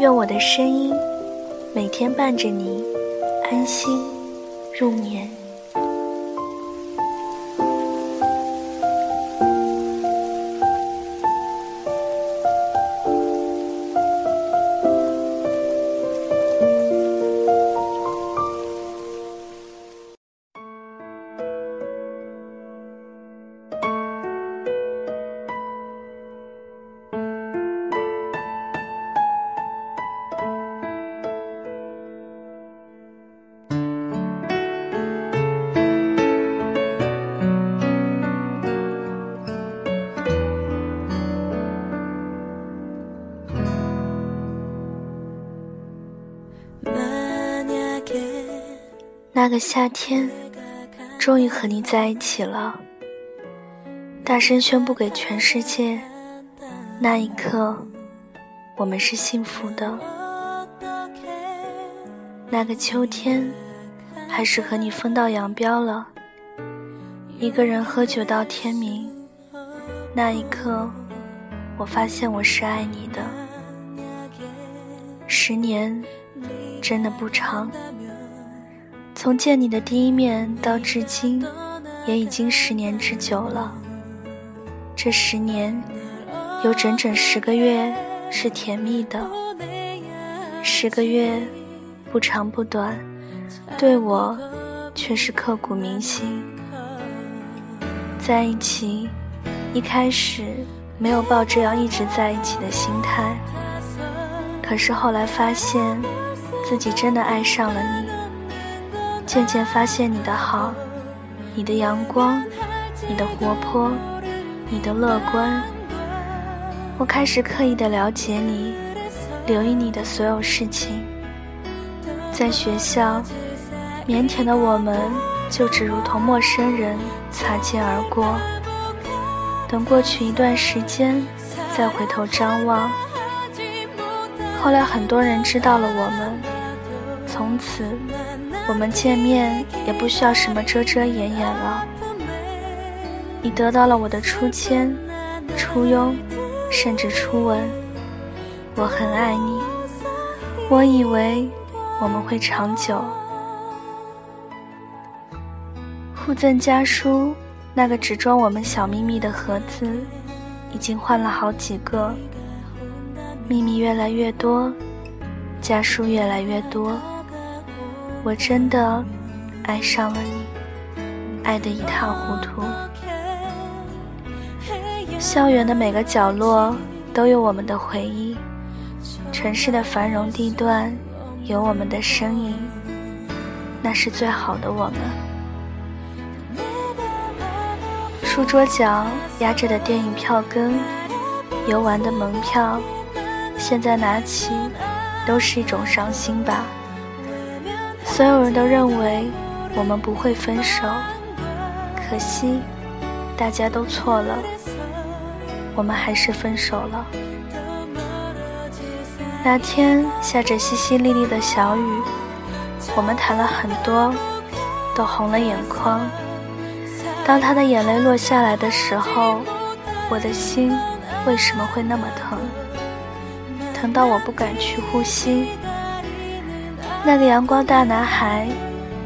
愿我的声音每天伴着你安心入眠。那个夏天，终于和你在一起了。大声宣布给全世界，那一刻，我们是幸福的。那个秋天，还是和你分道扬镳了。一个人喝酒到天明，那一刻，我发现我是爱你的。十年，真的不长。从见你的第一面到至今，也已经十年之久了。这十年，有整整十个月是甜蜜的，十个月不长不短，对我却是刻骨铭心。在一起，一开始没有抱着要一直在一起的心态，可是后来发现自己真的爱上了你。渐渐发现你的好，你的阳光，你的活泼，你的乐观。我开始刻意的了解你，留意你的所有事情。在学校，腼腆的我们就只如同陌生人擦肩而过。等过去一段时间，再回头张望。后来很多人知道了我们，从此。我们见面也不需要什么遮遮掩掩了。你得到了我的初牵、初拥，甚至初吻。我很爱你，我以为我们会长久。互赠家书，那个只装我们小秘密的盒子，已经换了好几个。秘密越来越多，家书越来越多。我真的爱上了你，爱得一塌糊涂。校园的每个角落都有我们的回忆，城市的繁荣地段有我们的身影，那是最好的我们。书桌角压着的电影票根，游玩的门票，现在拿起都是一种伤心吧。所有人都认为我们不会分手，可惜大家都错了，我们还是分手了。那天下着淅淅沥沥的小雨，我们谈了很多，都红了眼眶。当他的眼泪落下来的时候，我的心为什么会那么疼？疼到我不敢去呼吸。那个阳光大男孩，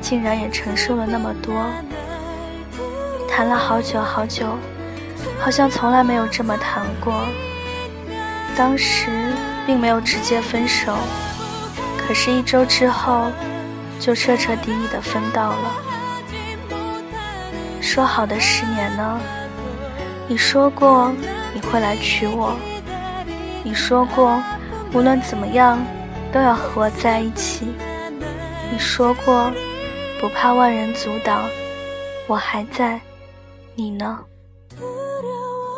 竟然也承受了那么多。谈了好久好久，好像从来没有这么谈过。当时并没有直接分手，可是，一周之后，就彻彻底底的分道了。说好的十年呢？你说过你会来娶我，你说过无论怎么样都要和我在一起。你说过，不怕万人阻挡，我还在，你呢？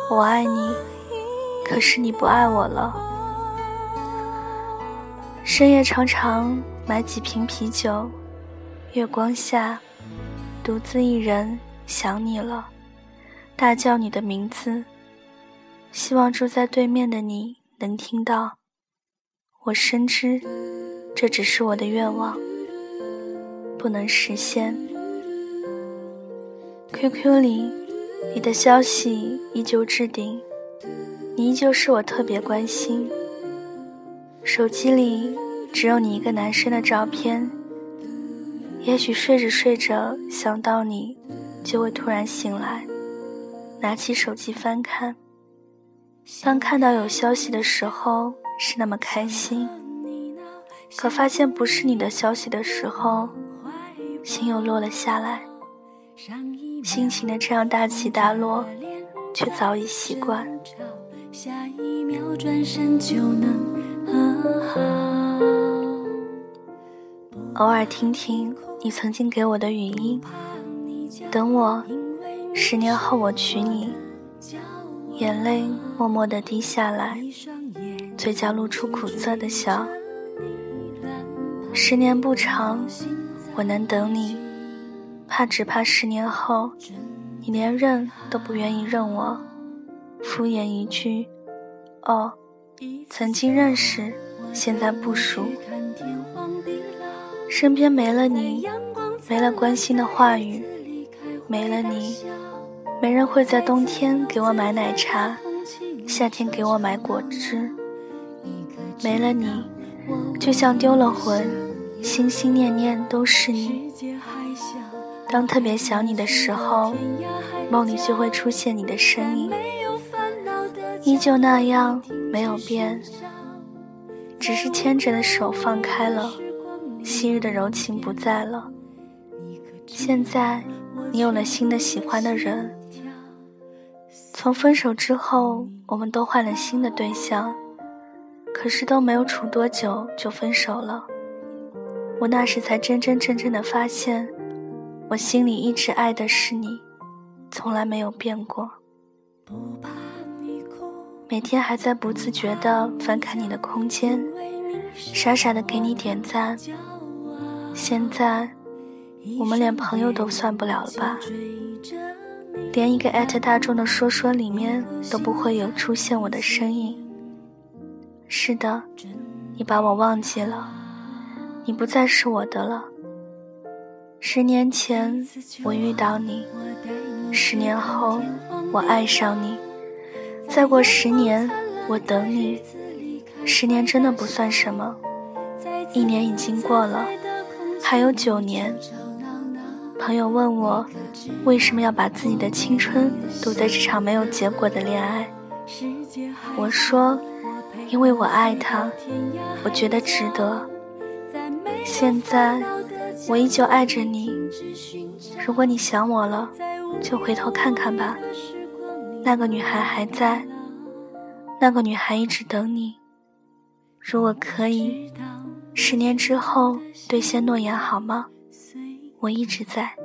我爱你，可是你不爱我了。深夜常常买几瓶啤酒，月光下，独自一人想你了，大叫你的名字，希望住在对面的你能听到。我深知，这只是我的愿望，不能实现。QQ 里，你的消息依旧置顶，你依旧是我特别关心。手机里只有你一个男生的照片，也许睡着睡着想到你，就会突然醒来，拿起手机翻看。当看到有消息的时候，是那么开心；可发现不是你的消息的时候，心又落了下来。心情的这样大起大落，却早已习惯。偶尔听听你曾经给我的语音，等我十年后我娶你，眼泪默默的滴下来，嘴角露出苦涩的笑。十年不长，我能等你，怕只怕十年后，你连认都不愿意认我，敷衍一句，哦。曾经认识，现在不熟。身边没了你，没了关心的话语，没了你，没人会在冬天给我买奶茶，夏天给我买果汁。没了你，就像丢了魂，心心念念都是你。当特别想你的时候，梦里就会出现你的身影。依旧那样没有变，只是牵着的手放开了，昔日的柔情不在了。现在你有了新的喜欢的人，从分手之后，我们都换了新的对象，可是都没有处多久就分手了。我那时才真真正正的发现，我心里一直爱的是你，从来没有变过。每天还在不自觉的翻看你的空间，傻傻的给你点赞。现在，我们连朋友都算不了了吧？连一个艾特大众的说说里面都不会有出现我的身影。是的，你把我忘记了，你不再是我的了。十年前我遇到你，十年后我爱上你。再过十年，我等你。十年真的不算什么，一年已经过了，还有九年。朋友问我，为什么要把自己的青春赌在这场没有结果的恋爱？我说，因为我爱他，我觉得值得。现在，我依旧爱着你。如果你想我了，就回头看看吧。那个女孩还在，那个女孩一直等你。如果可以，十年之后兑现诺言好吗？我一直在。